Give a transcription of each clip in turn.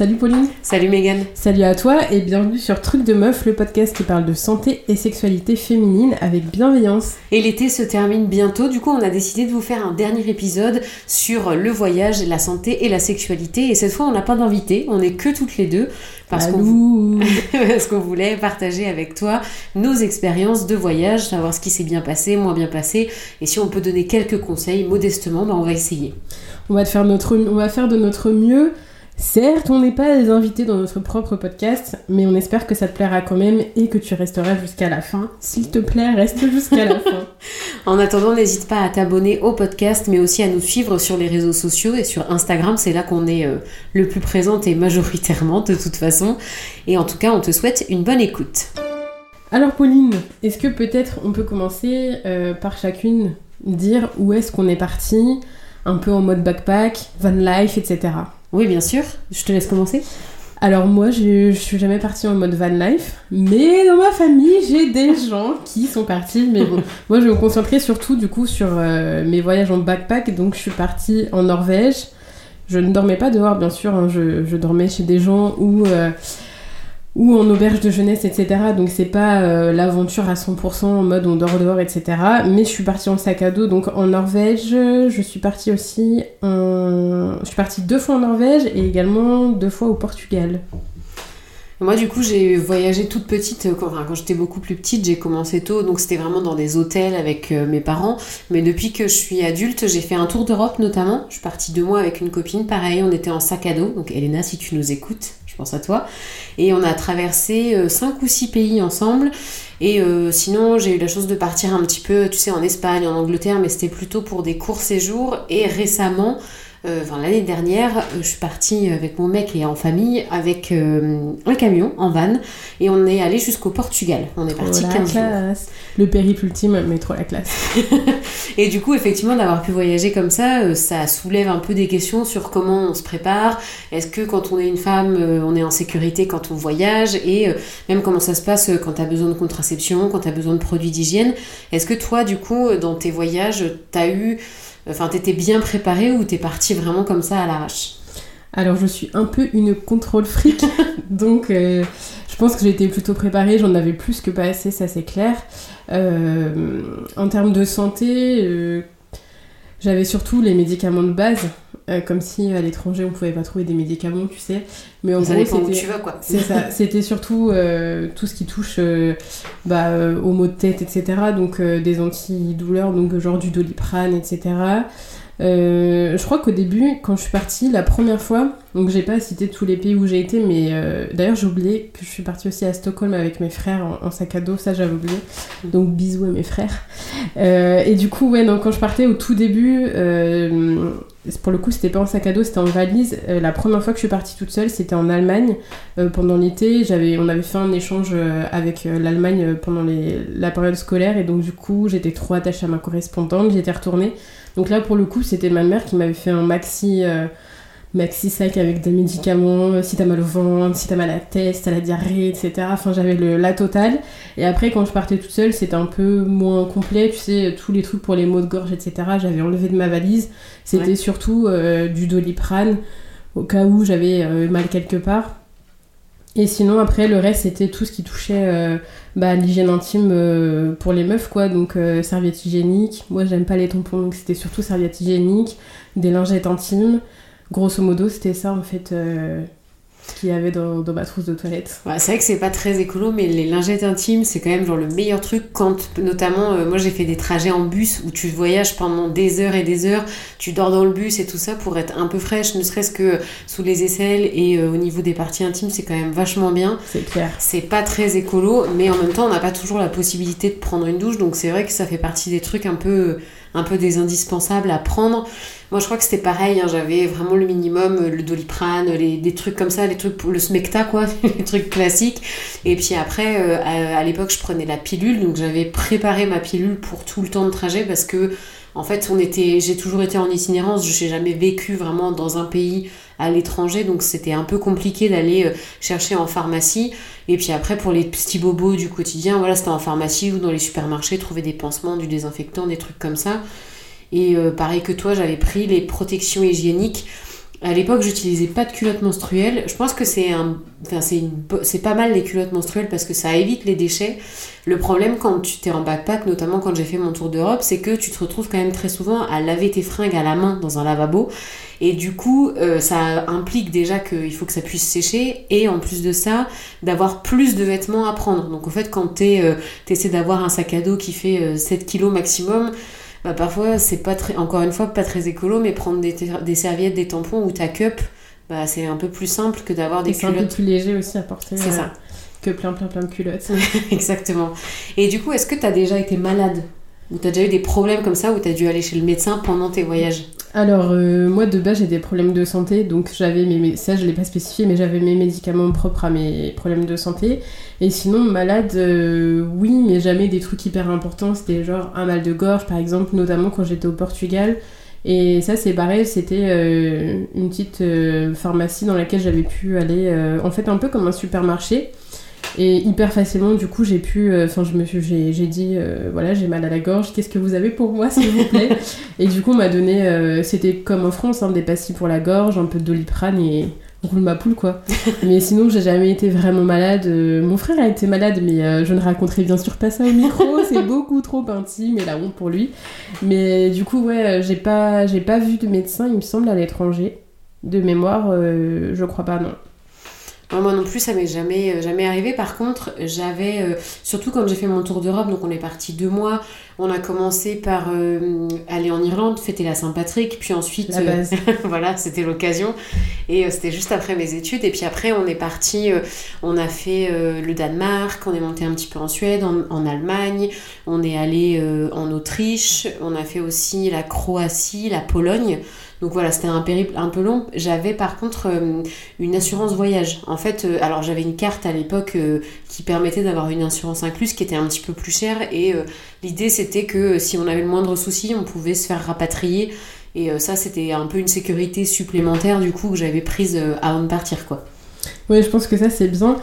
salut Pauline. Salut Megan. Salut à toi et bienvenue sur Truc de Meuf, le podcast qui parle de santé et sexualité féminine avec bienveillance. Et l'été se termine bientôt, du coup on a décidé de vous faire un dernier épisode sur le voyage, la santé et la sexualité. Et cette fois on n'a pas d'invité, on est que toutes les deux parce qu'on voulait partager avec toi nos expériences de voyage, savoir ce qui s'est bien passé, moins bien passé, et si on peut donner quelques conseils modestement, ben on va essayer. On va, faire notre, on va faire de notre mieux. Certes, on n'est pas les invités dans notre propre podcast, mais on espère que ça te plaira quand même et que tu resteras jusqu'à la fin. S'il te plaît, reste jusqu'à la fin. En attendant, n'hésite pas à t'abonner au podcast, mais aussi à nous suivre sur les réseaux sociaux et sur Instagram. C'est là qu'on est euh, le plus présente et majoritairement de toute façon. Et en tout cas, on te souhaite une bonne écoute. Alors Pauline, est-ce que peut-être on peut commencer euh, par chacune dire où est-ce qu'on est parti un peu en mode backpack, van life, etc. Oui, bien sûr. Je te laisse commencer. Alors moi, je, je suis jamais partie en mode van life, mais dans ma famille, j'ai des gens qui sont partis. Mais bon, moi, je vais me concentrer surtout du coup sur euh, mes voyages en backpack. Donc, je suis partie en Norvège. Je ne dormais pas dehors, bien sûr. Hein. Je, dormais chez des gens où euh, ou en auberge de jeunesse, etc. Donc c'est pas euh, l'aventure à 100% en mode on dort dehors, etc. Mais je suis partie en sac à dos, donc en Norvège, je suis partie aussi en... Je suis partie deux fois en Norvège et également deux fois au Portugal. Moi, du coup, j'ai voyagé toute petite. Euh, quand, enfin, quand j'étais beaucoup plus petite, j'ai commencé tôt, donc c'était vraiment dans des hôtels avec euh, mes parents. Mais depuis que je suis adulte, j'ai fait un tour d'Europe notamment. Je suis partie deux mois avec une copine. Pareil, on était en sac à dos. Donc, Elena, si tu nous écoutes, pense à toi. Et on a traversé euh, cinq ou six pays ensemble. Et sinon, j'ai eu la chance de partir un petit peu, tu sais, en Espagne, en Angleterre, mais c'était plutôt pour des courts séjours. Et récemment, euh, enfin, l'année dernière, euh, je suis partie avec mon mec et en famille avec euh, un camion en van et on est allé jusqu'au Portugal. On est parti 15 jours. Le périple ultime, mais trop la classe. et du coup, effectivement, d'avoir pu voyager comme ça, ça soulève un peu des questions sur comment on se prépare. Est-ce que quand on est une femme, on est en sécurité quand on voyage? Et même comment ça se passe quand tu as besoin de contraception, quand tu as besoin de produits d'hygiène? Est-ce que toi, du coup, dans tes voyages, tu as eu Enfin, t'étais bien préparée ou t'es partie vraiment comme ça à l'arrache Alors, je suis un peu une contrôle fric, donc euh, je pense que j'étais plutôt préparée, j'en avais plus que pas assez, ça c'est clair. Euh, en termes de santé, euh, j'avais surtout les médicaments de base. comme si à l'étranger on pouvait pas trouver des médicaments, tu sais. Mais en ça gros, c'était, tu vas quoi. C'est ça. C'était surtout tout ce qui touche bah, aux maux de tête, etc. Donc des antidouleurs, donc genre du doliprane, etc. Euh, je crois qu'au début, quand je suis partie la première fois, donc j'ai pas cité tous les pays où j'ai été, mais euh, d'ailleurs j'ai oublié que je suis partie aussi à Stockholm avec mes frères en, sac à dos, ça j'avais oublié. Donc bisous à mes frères. Euh, et du coup, ouais, donc quand je partais au tout début, pour le coup c'était pas en sac à dos, c'était en valise. la première fois que je suis partie toute seule, c'était en Allemagne pendant l'été. On avait fait un échange avec l'Allemagne pendant la période scolaire et donc du coup j'étais trop attachée à ma correspondante, j'étais retournée. Donc là, pour le coup, c'était ma mère qui m'avait fait un maxi, euh, maxi sac avec des médicaments, euh, si t'as mal au ventre, si t'as mal à la tête, si t'as la diarrhée, etc. Enfin, j'avais le, la totale. Et après, quand je partais toute seule, c'était un peu moins complet. Tu sais, tous les trucs pour les maux de gorge, etc. J'avais enlevé de ma valise. C'était surtout euh, du doliprane, au cas où j'avais mal quelque part. Et sinon, après, le reste, c'était tout ce qui touchait euh, bah, l'hygiène intime euh, pour les meufs, quoi. Donc, euh, serviettes hygiéniques. Moi, j'aime pas les tampons, donc c'était surtout serviettes hygiéniques, des lingettes intimes. Grosso modo, c'était ça, en fait, qu'il y avait dans, ma trousse de toilette. c'est vrai que c'est pas très écolo, mais les lingettes intimes, c'est quand même genre le meilleur truc quand, notamment, euh, moi j'ai fait des trajets en bus où tu voyages pendant des heures et des heures, tu dors dans le bus et tout ça pour être un peu fraîche, ne serait-ce que sous les aisselles et euh, au niveau des parties intimes, c'est quand même vachement bien. C'est clair. C'est pas très écolo, mais en même temps, on n'a pas toujours la possibilité de prendre une douche, donc c'est vrai que ça fait partie des trucs un peu un peu des indispensables à prendre. Moi, je crois que c'était pareil, hein, j'avais vraiment le minimum, euh, le doliprane, les, des trucs comme ça, les trucs pour le smecta, quoi, les trucs classiques. Et puis après, euh, à, l'époque, je prenais la pilule, donc j'avais préparé ma pilule pour tout le temps de trajet parce que, en fait, on était, j'ai toujours été en itinérance, je n'ai jamais vécu vraiment dans un pays à l'étranger, donc c'était un peu compliqué d'aller euh, chercher en pharmacie. Et puis après, pour les petits bobos du quotidien, voilà, c'était en pharmacie ou dans les supermarchés, trouver des pansements, du désinfectant, des trucs comme ça. Et euh, pareil que toi, j'avais pris les protections hygiéniques. À l'époque, j'utilisais pas de culottes menstruelles. Je pense que c'est un, enfin c'est une, c'est pas mal les culottes menstruelles parce que ça évite les déchets. Le problème quand tu t'es en backpack, notamment quand j'ai fait mon tour d'Europe, c'est que tu te retrouves quand même très souvent à laver tes fringues à la main dans un lavabo. Et du coup, euh, ça implique déjà qu'il faut que ça puisse sécher et en plus de ça, d'avoir plus de vêtements à prendre. Donc en fait, quand tu euh, essaies d'avoir un sac à dos qui fait 7 euh, kilos maximum, bah parfois c'est pas très encore une fois pas très écolo mais prendre des, des serviettes des tampons ou ta cup bah c'est un peu plus simple que d'avoir des culottes c'est un peu plus léger aussi à porter c'est ça. euh, que plein plein plein de culottes. Exactement. Et du coup est-ce que tu as déjà été malade? Ou tu as déjà eu des problèmes comme ça ou tu as dû aller chez le médecin pendant tes voyages? Alors, euh, moi de base j'ai des problèmes de santé, donc j'avais mes. Ça je l'ai pas spécifié, mais j'avais mes médicaments propres à mes problèmes de santé. Et sinon, malade, euh, oui, mais jamais des trucs hyper importants. C'était genre un mal de gorge par exemple, notamment quand j'étais au Portugal. Et ça c'est pareil, c'était euh, une petite pharmacie dans laquelle j'avais pu aller, en fait un peu comme un supermarché. Et hyper facilement, du coup, j'ai pu. Euh, enfin, je me suis, j'ai, dit, euh, voilà, j'ai mal à la gorge, qu'est-ce que vous avez pour moi, s'il vous plaît Et du coup, on m'a donné. Euh, c'était comme en France, hein, des pastilles pour la gorge, un peu de doliprane et roule ma poule, quoi. mais sinon, j'ai jamais été vraiment malade. mon frère a été malade, mais je ne raconterai bien sûr pas ça au micro, c'est beaucoup trop intime et la honte pour lui. Mais du coup, ouais, j'ai pas, j'ai pas vu de médecin, il me semble, à l'étranger. De mémoire, je crois pas, non. Moi non plus, ça m'est jamais, euh, jamais arrivé. Par contre, j'avais, euh, surtout quand j'ai fait mon tour d'Europe, donc on est parti deux mois, on a commencé par euh, aller en Irlande, fêter la Saint-Patrick, puis ensuite, voilà, c'était l'occasion. Et c'était juste après mes études. Et puis après, on est parti, on a fait le Danemark, on est monté un petit peu en Suède, en, en Allemagne, on est allé en Autriche, on a fait aussi la Croatie, la Pologne. Donc voilà, c'était un périple un peu long. J'avais par contre euh, une assurance voyage. En fait, euh, alors j'avais une carte à l'époque euh, qui permettait d'avoir une assurance incluse qui était un petit peu plus chère. Et l'idée c'était que si on avait le moindre souci, on pouvait se faire rapatrier. Et ça, c'était un peu une sécurité supplémentaire du coup que j'avais prise avant de partir quoi. Oui, je pense que ça c'est bien.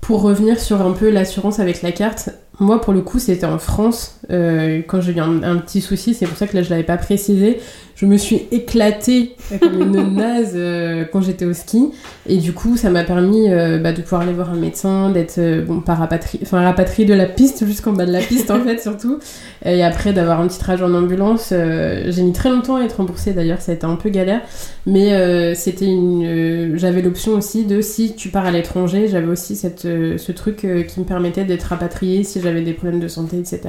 Pour revenir sur un peu l'assurance avec la carte, moi pour le coup c'était en France quand j'ai eu un, un, petit souci, c'est pour ça que là je l'avais pas précisé je me suis éclatée comme une naze euh, quand j'étais au ski. Et du coup, ça m'a permis euh, bah, de pouvoir aller voir un médecin, d'être euh, bon, pas rapatriée, enfin rapatriée de la piste jusqu'en bas de la piste en fait surtout. Et après d'avoir un petit trajet en ambulance, j'ai mis très longtemps à être remboursée d'ailleurs, ça a été un peu galère. Mais c'était une, j'avais l'option aussi de si tu pars à l'étranger, j'avais aussi cette, ce truc qui me permettait d'être rapatriée si j'avais des problèmes de santé, etc.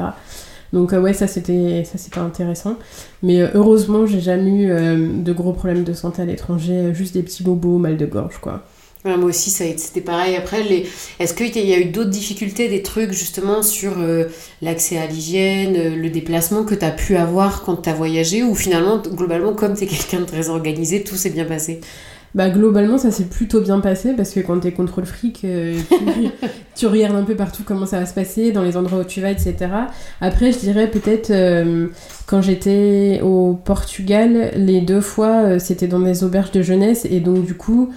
Donc euh, ouais, ça c'était ça c'était intéressant. Mais euh, heureusement, j'ai jamais eu euh, de gros problèmes de santé à l'étranger, juste des petits bobos, mal de gorge quoi. moi aussi, c'était pareil. Après, les... est-ce qu'il y a eu d'autres difficultés, des trucs justement sur l'accès à l'hygiène, le déplacement que tu as pu avoir quand tu as voyagé Ou finalement, globalement, comme tu es quelqu'un de très organisé, tout s'est bien passé? Bah, globalement, ça s'est plutôt bien passé parce que quand t'es contrôle fric, euh, tu, regardes un peu partout comment ça va se passer, dans les endroits où tu vas, etc. Après, je dirais peut-être euh, quand j'étais au Portugal, les deux fois, euh, c'était dans des auberges de jeunesse et donc du coup,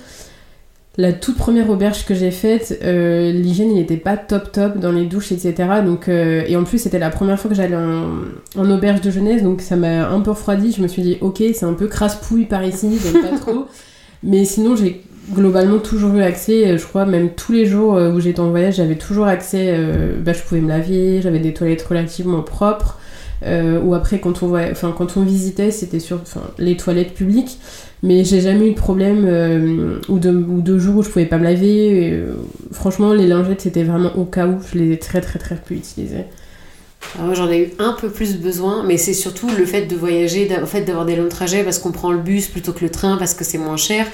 la toute première auberge que j'ai faite, l'hygiène n'était pas top top dans les douches, etc. Donc, et en plus, c'était la première fois que j'allais en, en, auberge de jeunesse, donc ça m'a un peu refroidi. Je me suis dit, ok, c'est un peu crasse-pouille par ici, j'aime pas trop. Mais sinon, j'ai globalement toujours eu accès, euh, je crois, même tous les jours euh, où j'étais en voyage, j'avais toujours accès, euh, bah, je pouvais me laver, j'avais des toilettes relativement propres. ou après, quand on, on visitait, c'était sur les toilettes publiques. Mais j'ai jamais eu de problème ou, de, ou jours où je pouvais pas me laver. franchement, les lingettes, c'était vraiment au cas où. Je les ai très très très peu utilisées. Ah, j'en ai eu un peu plus besoin, mais c'est surtout le fait de voyager, en fait d'avoir des longs trajets parce qu'on prend le bus plutôt que le train parce que c'est moins cher,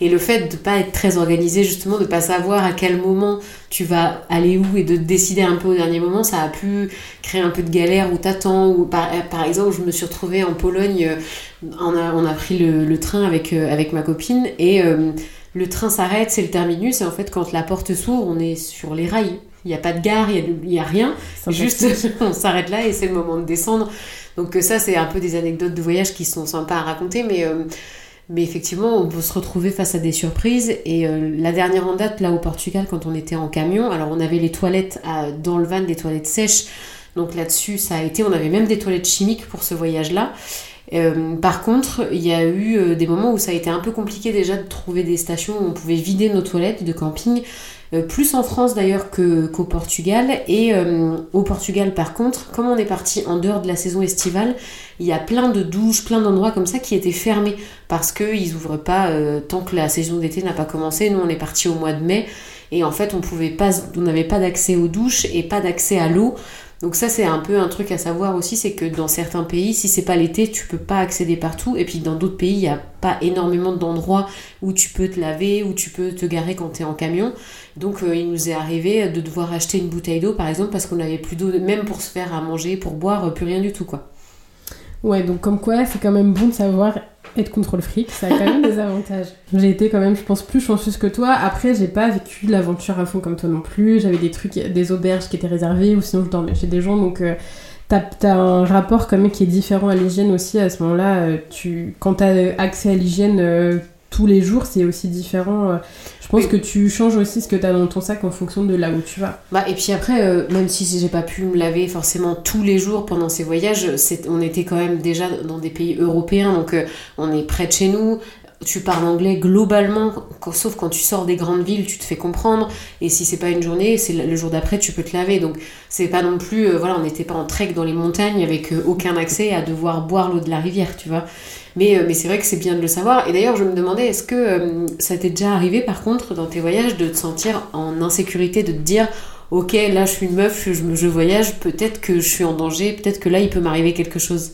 et le fait de pas être très organisé justement, de pas savoir à quel moment tu vas aller où et de décider un peu au dernier moment, ça a pu créer un peu de galère où t'attends, ou par, par exemple je me suis retrouvée en Pologne, euh, on a, on a pris le, train avec, euh, avec ma copine et euh, le train s'arrête, c'est le terminus, et en fait quand la porte s'ouvre, on est sur les rails il n'y a pas de gare, il n'y a, a, rien. Juste, on s'arrête là et c'est le moment de descendre. Donc euh, ça, c'est un peu des anecdotes de voyage qui sont sympas à raconter, mais, euh, mais effectivement, on peut se retrouver face à des surprises. Et euh, la dernière en date, là au Portugal, quand on était en camion, alors on avait les toilettes dans le van, des toilettes sèches. Donc là-dessus, ça a été, on avait même des toilettes chimiques pour ce voyage-là. par contre, il y a eu des moments où ça a été un peu compliqué déjà de trouver des stations où on pouvait vider nos toilettes de camping plus en France d'ailleurs qu'au Portugal. Et euh, au Portugal, par contre, comme on est parti en dehors de la saison estivale, il y a plein de douches, plein d'endroits comme ça qui étaient fermés parce qu'ils n'ouvrent pas euh, tant que la saison d'été n'a pas commencé. Nous, on est parti au mois de mai et en fait, on pouvait pas, on n'avait pas d'accès aux douches et pas d'accès à l'eau. Donc ça c'est un peu un truc à savoir aussi, c'est que dans certains pays, si c'est pas l'été, tu peux pas accéder partout. Et puis dans d'autres pays, il n'y a pas énormément d'endroits où tu peux te laver, où tu peux te garer quand tu es en camion. Donc euh, il nous est arrivé de devoir acheter une bouteille d'eau par exemple parce qu'on n'avait plus d'eau, même pour se faire à manger, pour boire, euh, plus rien du tout quoi. Ouais, donc comme quoi c'est quand même bon de savoir être contrôle fric, ça a quand même des avantages. J'ai été quand même, je pense, plus chanceuse que toi. Après, j'ai pas vécu l'aventure à fond comme toi non plus. J'avais des trucs, des auberges qui étaient réservées, ou sinon je dormais chez des gens. Donc, euh, t'as as un rapport quand même qui est différent à l'hygiène aussi. À ce moment-là, euh, tu, quand t'as accès à l'hygiène euh, tous les jours, c'est aussi différent. Je pense que tu changes aussi ce que tu as dans ton sac en fonction de là où tu vas. Bah, et puis après, euh, même si j'ai pas pu me laver forcément tous les jours pendant ces voyages, on était quand même déjà dans des pays européens, donc euh, on est près de chez nous. Tu parles anglais globalement, sauf quand tu sors des grandes villes, tu te fais comprendre. Et si c'est pas une journée, c'est le jour d'après, tu peux te laver. Donc c'est pas non plus, euh, voilà, on n'était pas en trek dans les montagnes avec aucun accès à devoir boire l'eau de la rivière, tu vois. Mais, euh, mais c'est vrai que c'est bien de le savoir. Et d'ailleurs, je me demandais, est-ce que euh, ça t'est déjà arrivé, par contre, dans tes voyages, de te sentir en insécurité, de te dire, ok, là, je suis une meuf, je, je voyage, peut-être que je suis en danger, peut-être que là, il peut m'arriver quelque chose?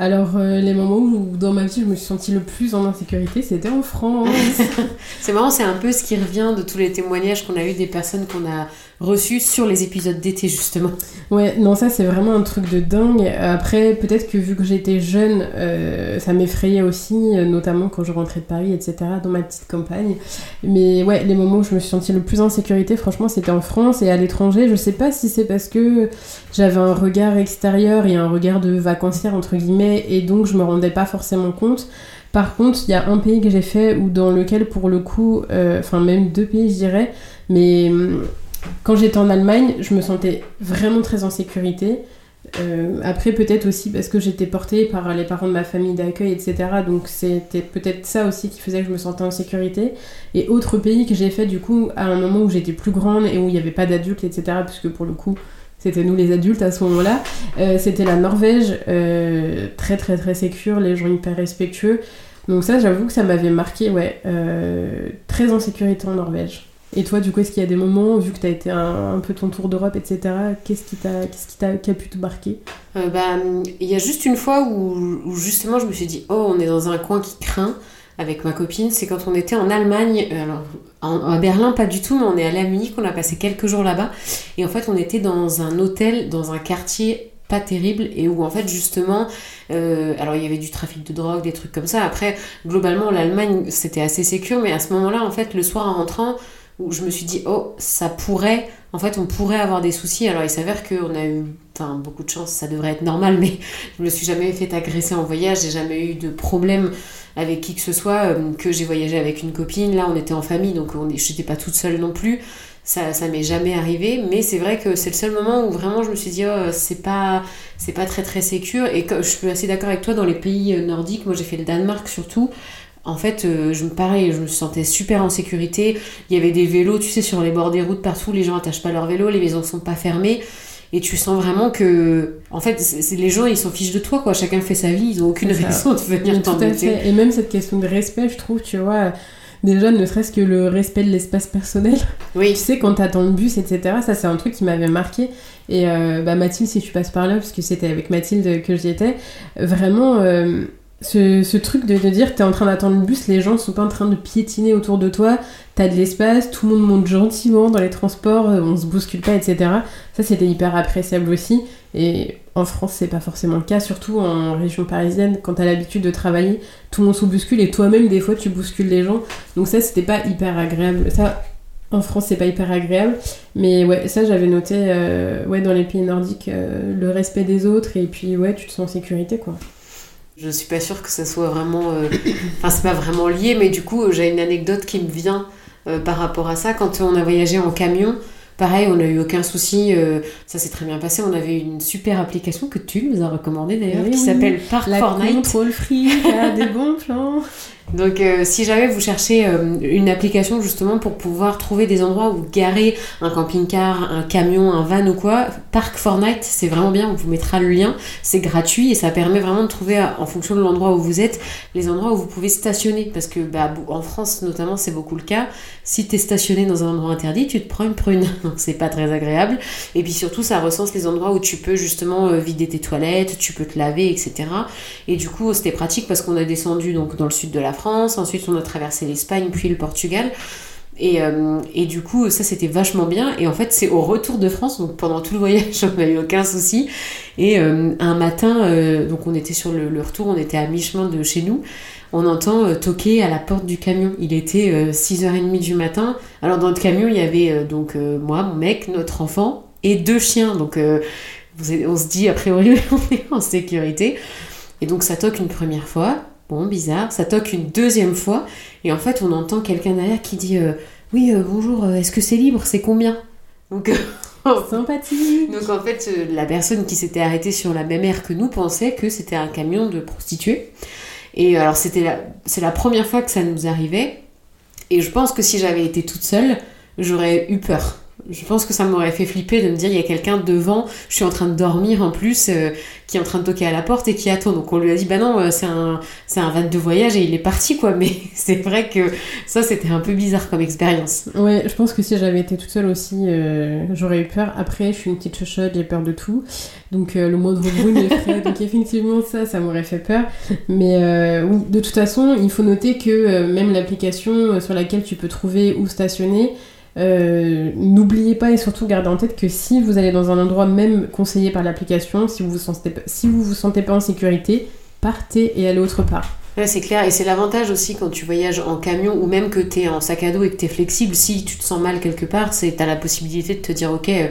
Alors, euh, les moments où dans ma vie je me suis sentie le plus en insécurité, c'était en France. c'est marrant, c'est un peu ce qui revient de tous les témoignages qu'on a eu des personnes qu'on a reçues sur les épisodes d'été, justement. Ouais, non, ça c'est vraiment un truc de dingue. Après, peut-être que vu que j'étais jeune, euh, ça m'effrayait aussi, euh, notamment quand je rentrais de Paris, etc., dans ma petite campagne. Mais ouais, les moments où je me suis sentie le plus en sécurité, franchement, c'était en France et à l'étranger. Je sais pas si c'est parce que j'avais un regard extérieur et un regard de vacancière, entre guillemets, et donc je me rendais pas forcément compte. Par contre, il y a un pays que j'ai fait ou dans lequel, pour le coup, euh, enfin même deux pays, je dirais, mais hum, quand j'étais en Allemagne, je me sentais vraiment très en sécurité. Euh, après, peut-être aussi parce que j'étais portée par les parents de ma famille d'accueil, etc. Donc, c'était peut-être ça aussi qui faisait que je me sentais en sécurité. Et autre pays que j'ai fait, du coup, à un moment où j'étais plus grande et où il n'y avait pas d'adultes, etc. Puisque pour le coup, c'était nous les adultes à ce moment-là. Euh, c'était la Norvège, euh, très très très sécure, les gens hyper respectueux. Donc, ça, j'avoue que ça m'avait marqué, ouais, très en sécurité en Norvège. Et toi, du coup, est-ce qu'il y a des moments, vu que tu as été un, peu ton tour d'Europe, etc., qu'est-ce qui t'a qu'est-ce qui, t'a, a pu te marquer? Euh, bah, Il y a juste une fois où, où, justement je me suis dit, oh, on est dans un coin qui craint avec ma copine. C'est quand on était en Allemagne, euh, alors à Berlin pas du tout, mais on est allé à Munich, on a passé quelques jours là-bas. Et en fait, on était dans un hôtel, dans un quartier pas terrible et où en fait justement euh, alors il y avait du trafic de drogue des trucs comme ça après globalement l'Allemagne c'était assez sécure mais à ce moment là en fait le soir en rentrant où je me suis dit, oh, ça pourrait, en fait, on pourrait avoir des soucis. Alors, il s'avère qu'on a eu, beaucoup de chance, ça devrait être normal, mais je me suis jamais fait agresser en voyage, j'ai jamais eu de problème avec qui que ce soit, euh, que j'ai voyagé avec une copine. Là, on était en famille, donc on j'étais pas toute seule non plus. Ça, ça m'est jamais arrivé, mais c'est vrai que c'est le seul moment où vraiment je me suis dit, oh, c'est pas, c'est pas très très sécure. Et je suis assez d'accord avec toi, dans les pays euh, nordiques, moi j'ai fait le Danemark surtout, en fait, euh, je me pareil, je me sentais super en sécurité. Il y avait des vélos, tu sais, sur les bords des routes partout. Les gens attachent pas leurs vélos, les maisons sont pas fermées. Et tu sens vraiment que, en fait, les gens ils s'en fichent de toi, quoi. Chacun fait sa vie, ils ont aucune raison de venir t'embêter. Et même cette question de respect, je trouve, tu vois, déjà ne serait-ce que le respect de l'espace personnel. Oui. Tu sais, quand t'attends le bus, etc., ça c'est un truc qui m'avait marqué. Et euh, bah, Mathilde, si tu passes par là, parce que c'était avec Mathilde que j'y étais, vraiment. Euh, ce, ce, truc de dire t'es en train d'attendre le bus, les gens sont pas en train de piétiner autour de toi, t'as de l'espace, tout le monde monte gentiment dans les transports, euh, on se bouscule pas, etc. Ça c'était hyper appréciable aussi. Et en France c'est pas forcément le cas, surtout en région parisienne, quand t'as l'habitude de travailler, tout le monde se bouscule et toi-même des fois tu bouscules les gens. Donc ça c'était pas hyper agréable. Ça en France c'est pas hyper agréable. Mais ouais, ça j'avais noté euh, ouais, dans les pays nordiques euh, le respect des autres et puis ouais tu te sens en sécurité quoi. Je suis pas sûre que ça soit vraiment. Euh, enfin, c'est pas vraiment lié, mais du coup, j'ai une anecdote qui me vient euh, par rapport à ça. Quand on a voyagé en camion, Pareil, on n'a eu aucun souci, euh, ça s'est très bien passé. On avait une super application que tu nous as recommandée d'ailleurs, qui oui. s'appelle Park La Fortnite. contrôle free, a des bons plans. Donc euh, si jamais vous cherchez euh, une application justement pour pouvoir trouver des endroits où garer un camping-car, un camion, un van ou quoi, Park Fortnite, c'est vraiment bien, on vous mettra le lien, c'est gratuit et ça permet vraiment de trouver en fonction de l'endroit où vous êtes, les endroits où vous pouvez stationner parce que bah, en France notamment c'est beaucoup le cas. Si tu es stationné dans un endroit interdit, tu te prends une prune. Donc c'est pas très agréable et puis surtout ça recense les endroits où tu peux justement euh, vider tes toilettes, tu peux te laver, etc. Et du coup, c'était pratique parce qu'on a descendu donc dans le sud de la France, ensuite on a traversé l'Espagne, puis le Portugal. Et, euh, et du coup, ça c'était vachement bien. Et en fait, c'est au retour de France, donc pendant tout le voyage, on n'a eu aucun souci. Et euh, un matin, euh, donc on était sur le, le retour, on était à mi-chemin de chez nous. On entend toquer à la porte du camion. Il était euh, 6h30 du matin. Alors dans le camion, il y avait donc moi, mon mec, notre enfant et deux chiens. Donc on se dit, a priori, on est en sécurité. Et donc ça toque une première fois, bon bizarre, ça toque une deuxième fois, et en fait on entend quelqu'un derrière qui dit euh, Oui, euh, bonjour, euh, est-ce que c'est libre C'est combien? Donc, Sympathique. donc en fait la personne qui s'était arrêtée sur la même aire que nous pensait que c'était un camion de prostituées. Et alors c'était c'est la première fois que ça nous arrivait, et je pense que si j'avais été toute seule, j'aurais eu peur. Je pense que ça m'aurait fait flipper de me dire il y a quelqu'un devant, je suis en train de dormir en plus, euh, qui est en train de toquer à la porte et qui attend. Donc on lui a dit bah non, euh, c'est un c'est un van de voyage et il est parti quoi. Mais c'est vrai que ça c'était un peu bizarre comme expérience. Ouais, je pense que si j'avais été toute seule aussi, euh, j'aurais eu peur. Après, je suis une petite chochotte, j'ai peur de tout. Donc euh, le moindre bruit m'effraie. Donc effectivement, ça, ça m'aurait fait peur. Mais euh, oui, de toute façon, il faut noter que euh, même l'application sur laquelle tu peux trouver où stationner, euh, n'oubliez pas et surtout gardez en tête que si vous allez dans un endroit même conseillé par l'application, si vous vous sentez, pas- si vous vous sentez pas en sécurité, partez et allez autre part. Ouais, c'est clair, et c'est l'avantage aussi quand tu voyages en camion ou même que tu es en sac à dos et que tu es flexible. Si tu te sens mal quelque part, c'est tu as la possibilité de te dire Ok, euh,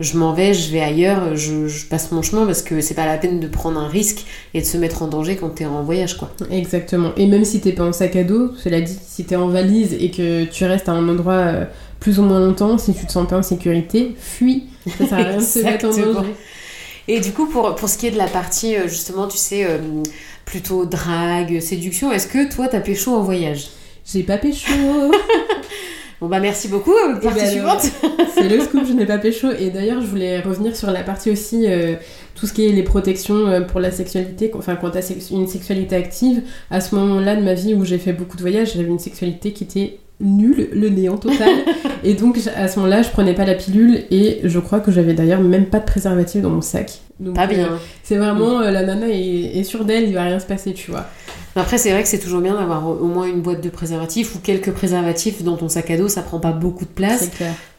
je m'en vais, je vais ailleurs, je, je passe mon chemin parce que c'est pas la peine de prendre un risque et de se mettre en danger quand tu es en voyage. quoi. Exactement. Et même si t'es pas en sac à dos, cela dit, si t'es en valise et que tu restes à un endroit euh, plus ou moins longtemps, si tu te sens pas en sécurité, fuis. Ça sert à rien de se mettre en danger. Et du coup, pour, pour ce qui est de la partie, euh, justement, tu sais, euh, plutôt drague, séduction, est-ce que toi, t'as pécho en voyage? J'ai pas pécho. Bon, bah merci beaucoup, euh, Eh partie ben, suivante. C'est le scoop, je n'ai pas pécho. Et d'ailleurs, je voulais revenir sur la partie aussi, euh, tout ce qui est les protections pour la sexualité. Enfin, quand t'as une sexualité active, à ce moment-là de ma vie où j'ai fait beaucoup de voyages, j'avais une sexualité qui était nulle, le néant total. et donc, à ce moment-là, je prenais pas la pilule et je crois que j'avais d'ailleurs même pas de préservatif dans mon sac. Donc, Pas euh, bien. c'est vraiment, euh, la nana est, est sûre d'elle, il va rien se passer, tu vois. Après, c'est vrai que c'est toujours bien d'avoir au moins une boîte de préservatifs ou quelques préservatifs dans ton sac à dos, ça prend pas beaucoup de place.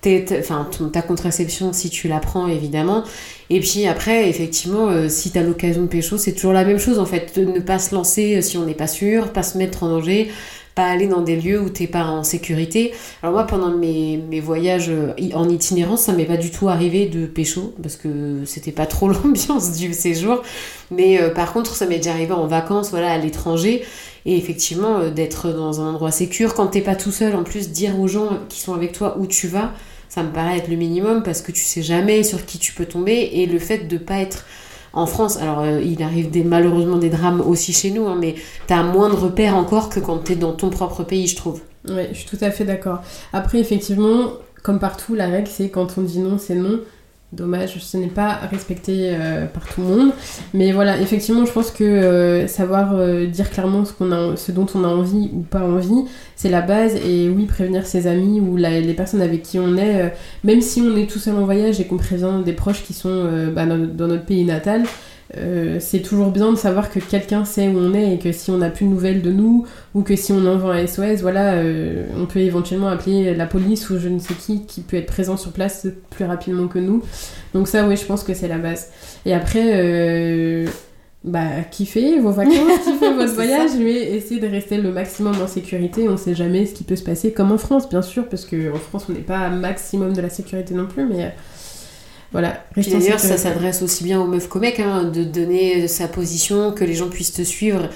C'est clair. Enfin, ta contraception, si tu la prends, évidemment. Et puis après, effectivement, euh, si t'as l'occasion de pécho, c'est toujours la même chose en fait. De ne pas se lancer euh, si on n'est pas sûr, pas se mettre en danger, pas aller dans des lieux où t'es pas en sécurité. Alors moi, pendant mes, voyages euh, en itinérance, ça m'est pas du tout arrivé de pécho, parce que c'était pas trop l'ambiance du séjour. Mais par contre, ça m'est déjà arrivé en vacances, voilà, à l'étranger. Et effectivement, d'être dans un endroit sécur, quand t'es pas tout seul, en plus, dire aux gens qui sont avec toi où tu vas, ça me paraît être le minimum parce que tu sais jamais sur qui tu peux tomber et le fait de pas être en France, alors euh, il arrive des, malheureusement des drames aussi chez nous, hein, mais t'as moins de repères encore que quand t'es dans ton propre pays, je trouve. Ouais, je suis tout à fait d'accord. Après, effectivement, comme partout, la règle c'est quand on dit non, c'est non. Dommage, ce n'est pas respecté euh, par tout le monde. Mais voilà, effectivement, je pense que euh, savoir euh, dire clairement ce, qu'on a, ce dont on a envie ou pas envie, c'est la base. Et oui, prévenir ses amis ou les personnes avec qui on est, même si on est tout seul en voyage et qu'on prévient des proches qui sont bah, dans notre pays natal, euh, c'est toujours bien de savoir que quelqu'un sait où on est et que si on n'a plus de nouvelles de nous ou que si on envoie un SOS, voilà, euh, on peut éventuellement appeler la police ou je ne sais qui qui peut être présent sur place plus rapidement que nous. Donc ça, oui, je pense que c'est la base. Et après, euh, bah, kiffez vos vacances, kiffez votre voyage, mais essayez de rester le maximum en sécurité. On sait jamais ce qui peut se passer, comme en France, bien sûr, parce qu'en France, on n'est pas à maximum de la sécurité non plus, mais voilà, D'ailleurs, ça s'adresse aussi bien aux meufs qu'aux mecs, hein, de donner sa position, que les gens puissent te suivre.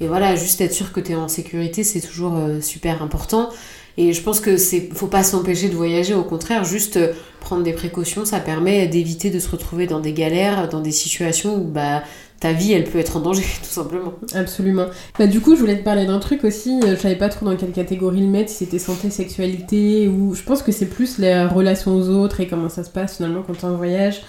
Et voilà, juste être sûr que tu es en sécurité, c'est toujours euh, super important. Et je pense que c'est faut pas s'empêcher de voyager, au contraire, juste euh, prendre des précautions, ça permet d'éviter de se retrouver dans des galères, dans des situations où bah ta vie elle peut être en danger tout simplement. Absolument. Bah du coup je voulais te parler d'un truc aussi, euh, je savais pas trop dans quelle catégorie le mettre, si c'était santé, sexualité ou je pense que c'est plus les relations aux autres et comment ça se passe finalement quand tu es en voyage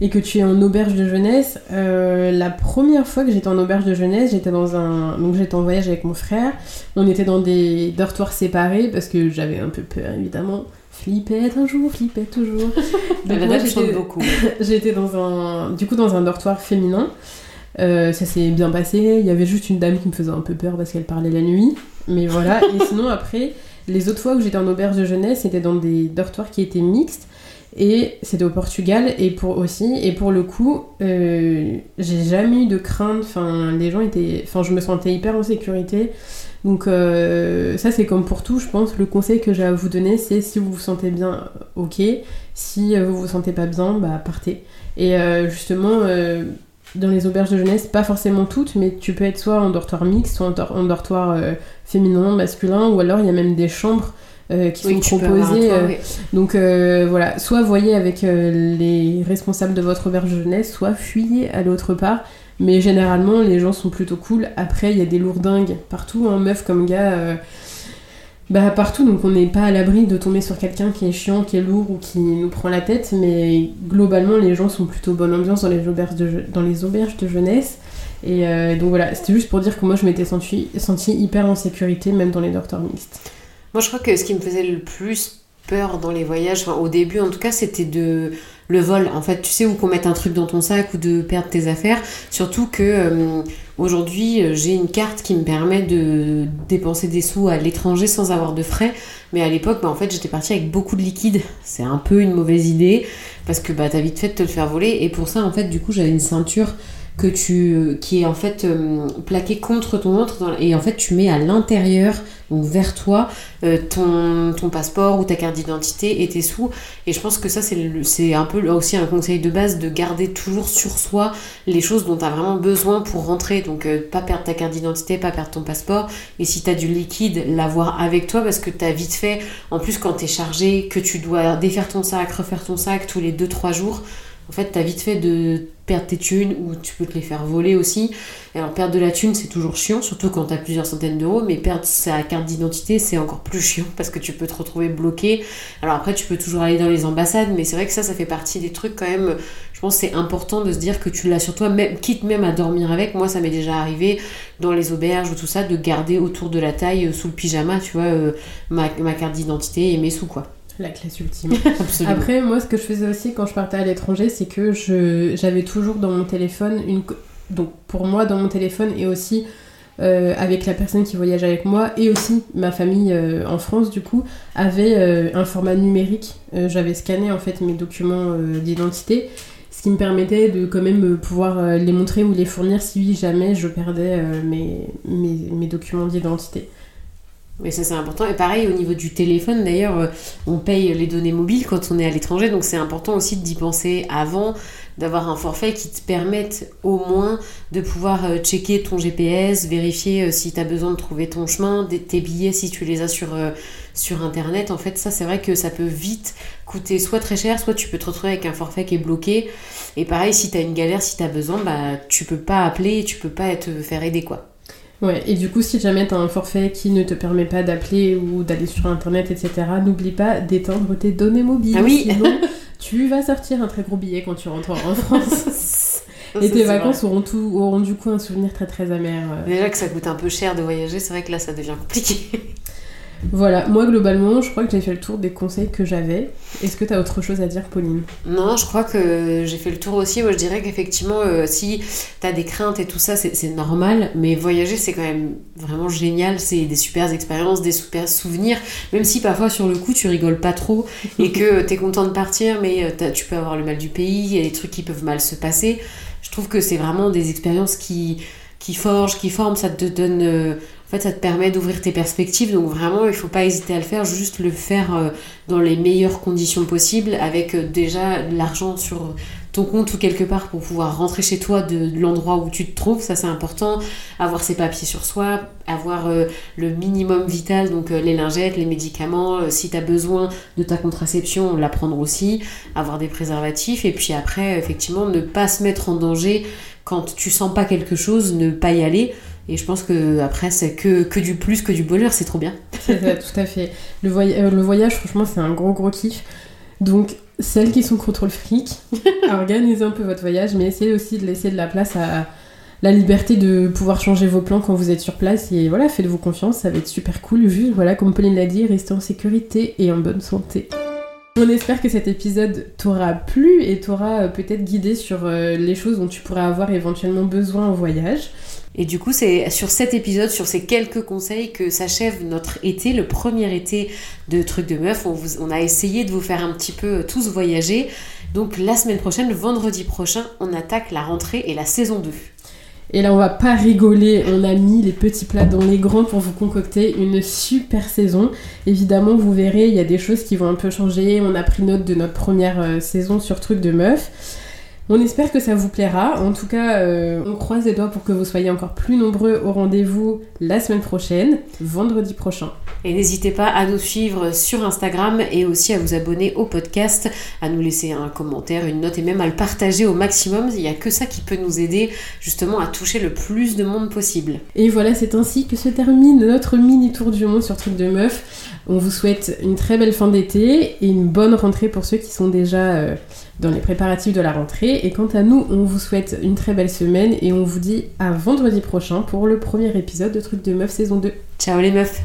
et que tu es en auberge de jeunesse. Euh, la première fois que j'étais en auberge de jeunesse, j'étais dans un donc j'étais en voyage avec mon frère. On était dans des dortoirs séparés parce que j'avais un peu peur évidemment. Flippette un jour, flippette toujours. Donc moi, j'étais beaucoup. j'étais dans un du coup dans un dortoir féminin. Euh, ça s'est bien passé. Il y avait juste une dame qui me faisait un peu peur parce qu'elle parlait la nuit. Mais voilà. et sinon, après, les autres fois où j'étais en auberge de jeunesse, c'était dans des dortoirs qui étaient mixtes. Et c'était au Portugal et pour aussi. Et pour le coup, euh, j'ai jamais eu de crainte. Enfin, les gens étaient. Enfin, je me sentais hyper en sécurité. Donc, euh, ça, c'est comme pour tout, je pense. Le conseil que j'ai à vous donner, c'est si vous vous sentez bien, ok. Si vous vous sentez pas bien, bah partez. Et justement dans les auberges de jeunesse, pas forcément toutes, mais tu peux être soit en dortoir mixte, soit en, dortoir euh, féminin, masculin, ou alors il y a même des chambres euh, qui sont proposées. Euh, donc voilà, soit voyez avec les responsables de votre auberge de jeunesse, soit fuyez à l'autre part. Mais généralement, les gens sont plutôt cool. Après, il y a des lourdingues partout, hein, meufs comme gars bah, partout, donc on n'est pas à l'abri de tomber sur quelqu'un qui est chiant, qui est lourd ou qui nous prend la tête, mais globalement les gens sont plutôt bonne ambiance dans les auberges de, dans les auberges de jeunesse. Et euh, donc voilà, c'était juste pour dire que moi je m'étais sentie senti hyper en sécurité, même dans les docteurs mixtes. Moi je crois que ce qui me faisait le plus dans les voyages, au début en tout cas, c'était de le vol. En fait, tu sais, ou qu'on mette un truc dans ton sac ou de perdre tes affaires. Surtout que euh, aujourd'hui, euh, j'ai une carte qui me permet de dépenser des sous à l'étranger sans avoir de frais. Mais à l'époque, bah, en fait, j'étais partie avec beaucoup de liquide. C'est un peu une mauvaise idée parce que bah, t'as vite fait de te le faire voler. Et pour ça, en fait, du coup, j'avais une ceinture tu qui est en fait euh, plaqué contre ton ventre et en fait tu mets à l'intérieur donc vers toi euh, ton, passeport ou ta carte d'identité et tes sous. Et je pense que ça c'est un peu aussi un conseil de base de garder toujours sur soi les choses dont tu as vraiment besoin pour rentrer. Donc euh, pas perdre ta carte d'identité pas perdre ton passeport. Et si tu as du liquide l'avoir avec toi parce que tu as vite fait. En plus quand tu es chargé que tu dois défaire ton sac refaire ton sac tous les 2-3 jours en fait, t'as vite fait de perdre tes thunes ou tu peux te les faire voler aussi. Alors, perdre de la thune, c'est toujours chiant, surtout quand t'as plusieurs centaines d'euros, mais perdre sa carte d'identité, c'est encore plus chiant parce que tu peux te retrouver bloqué. Alors, après, tu peux toujours aller dans les ambassades, mais c'est vrai que ça, ça fait partie des trucs quand même. Je pense c'est important de se dire que tu l'as sur toi, quitte même à dormir avec. Moi, ça m'est déjà arrivé dans les auberges ou tout ça, de garder autour de la taille, euh, sous le pyjama, tu vois, euh, ma carte d'identité et mes sous, quoi. La classe ultime. Après, moi, ce que je faisais aussi quand je partais à l'étranger, c'est que j'avais toujours dans mon téléphone une. Donc, pour moi, dans mon téléphone et aussi euh, avec la personne qui voyage avec moi et aussi ma famille euh, en France, du coup, avait euh, un format numérique. J'avais scanné en fait mes documents d'identité, ce qui me permettait de quand même pouvoir les montrer ou les fournir si jamais je perdais mes, mes, mes documents d'identité. Mais ça c'est important. Et pareil au niveau du téléphone d'ailleurs, euh, on paye les données mobiles quand on est à l'étranger, donc c'est important aussi d'y penser avant, d'avoir un forfait qui te permette au moins de pouvoir euh, checker ton GPS, vérifier euh, si tu as besoin de trouver ton chemin, tes billets si tu les as sur, internet. En fait, ça c'est vrai que ça peut vite coûter soit très cher, soit tu peux te retrouver avec un forfait qui est bloqué. Et pareil, si tu as une galère, si tu as besoin, bah tu peux pas appeler, tu peux pas te faire aider quoi. Ouais, et du coup, si jamais tu as un forfait qui ne te permet pas d'appeler ou d'aller sur internet, etc., n'oublie pas d'éteindre tes données mobiles. Ah oui Sinon, tu vas sortir un très gros billet quand tu rentres en France. et tes vacances auront, tout, auront du coup un souvenir très très amer. Euh. Déjà que ça coûte un peu cher de voyager, c'est vrai que là ça devient compliqué. Voilà, moi globalement, je crois que j'ai fait le tour des conseils que j'avais. Est-ce que tu as autre chose à dire, Pauline? Non, je crois que j'ai fait le tour aussi. Moi, je dirais qu'effectivement, euh, si tu as des craintes et tout ça, c'est normal. Mais voyager, c'est quand même vraiment génial. C'est des super expériences, des super souvenirs. Même si parfois, sur le coup, tu rigoles pas trop et que tu es content de partir, mais euh, tu peux avoir le mal du pays, il y a des trucs qui peuvent mal se passer. Je trouve que c'est vraiment des expériences qui qui forge, qui forme, ça te donne. euh, en fait, ça te permet d'ouvrir tes perspectives. Donc vraiment, il faut pas hésiter à le faire. Juste le faire euh, dans les meilleures conditions possibles, avec euh, déjà de l'argent sur ton compte ou quelque part pour pouvoir rentrer chez toi de, l'endroit où tu te trouves. Ça, c'est important. Avoir ses papiers sur soi, avoir euh, le minimum vital, donc les lingettes, les médicaments. si tu as besoin de ta contraception, la prendre aussi. Avoir des préservatifs. Et puis après, effectivement, ne pas se mettre en danger quand tu sens pas quelque chose, ne pas y aller. Et je pense que après c'est que, que du plus, que du bonheur, c'est trop bien. Ça, tout à fait. Le, voy- euh, le voyage, franchement, c'est un gros gros kiff. Donc, celles qui sont contre le fric, organisez un peu votre voyage, mais essayez aussi de laisser de la place à la liberté de pouvoir changer vos plans quand vous êtes sur place. Et voilà, faites-vous confiance, ça va être super cool. Juste, voilà, comme Pauline l'a dit, restez en sécurité et en bonne santé. On espère que cet épisode t'aura plu et t'aura euh, peut-être guidé sur euh, les choses dont tu pourrais avoir éventuellement besoin en voyage. Et du coup, c'est sur cet épisode, sur ces quelques conseils que s'achève notre été, le premier été de Trucs de Meuf. On, a essayé de vous faire un petit peu euh, tous voyager. Donc la semaine prochaine, le vendredi prochain, on attaque la rentrée et la saison 2. Et là, on va pas rigoler, on a mis les petits plats dans les grands pour vous concocter une super saison. Évidemment, vous verrez, il y a des choses qui vont un peu changer. On a pris note de notre première euh, saison sur Truc de Meuf. On espère que ça vous plaira. En tout cas, euh, on croise les doigts pour que vous soyez encore plus nombreux au rendez-vous la semaine prochaine, vendredi prochain. Et n'hésitez pas à nous suivre sur Instagram et aussi à vous abonner au podcast, à nous laisser un commentaire, une note et même à le partager au maximum. Il n'y a que ça qui peut nous aider justement à toucher le plus de monde possible. Et voilà, c'est ainsi que se termine notre mini tour du monde sur Truc de Meuf. On vous souhaite une très belle fin d'été et une bonne rentrée pour ceux qui sont déjà euh, dans les préparatifs de la rentrée. Et quant à nous, on vous souhaite une très belle semaine et on vous dit à vendredi prochain pour le premier épisode de Truc de Meuf saison 2. Ciao les meufs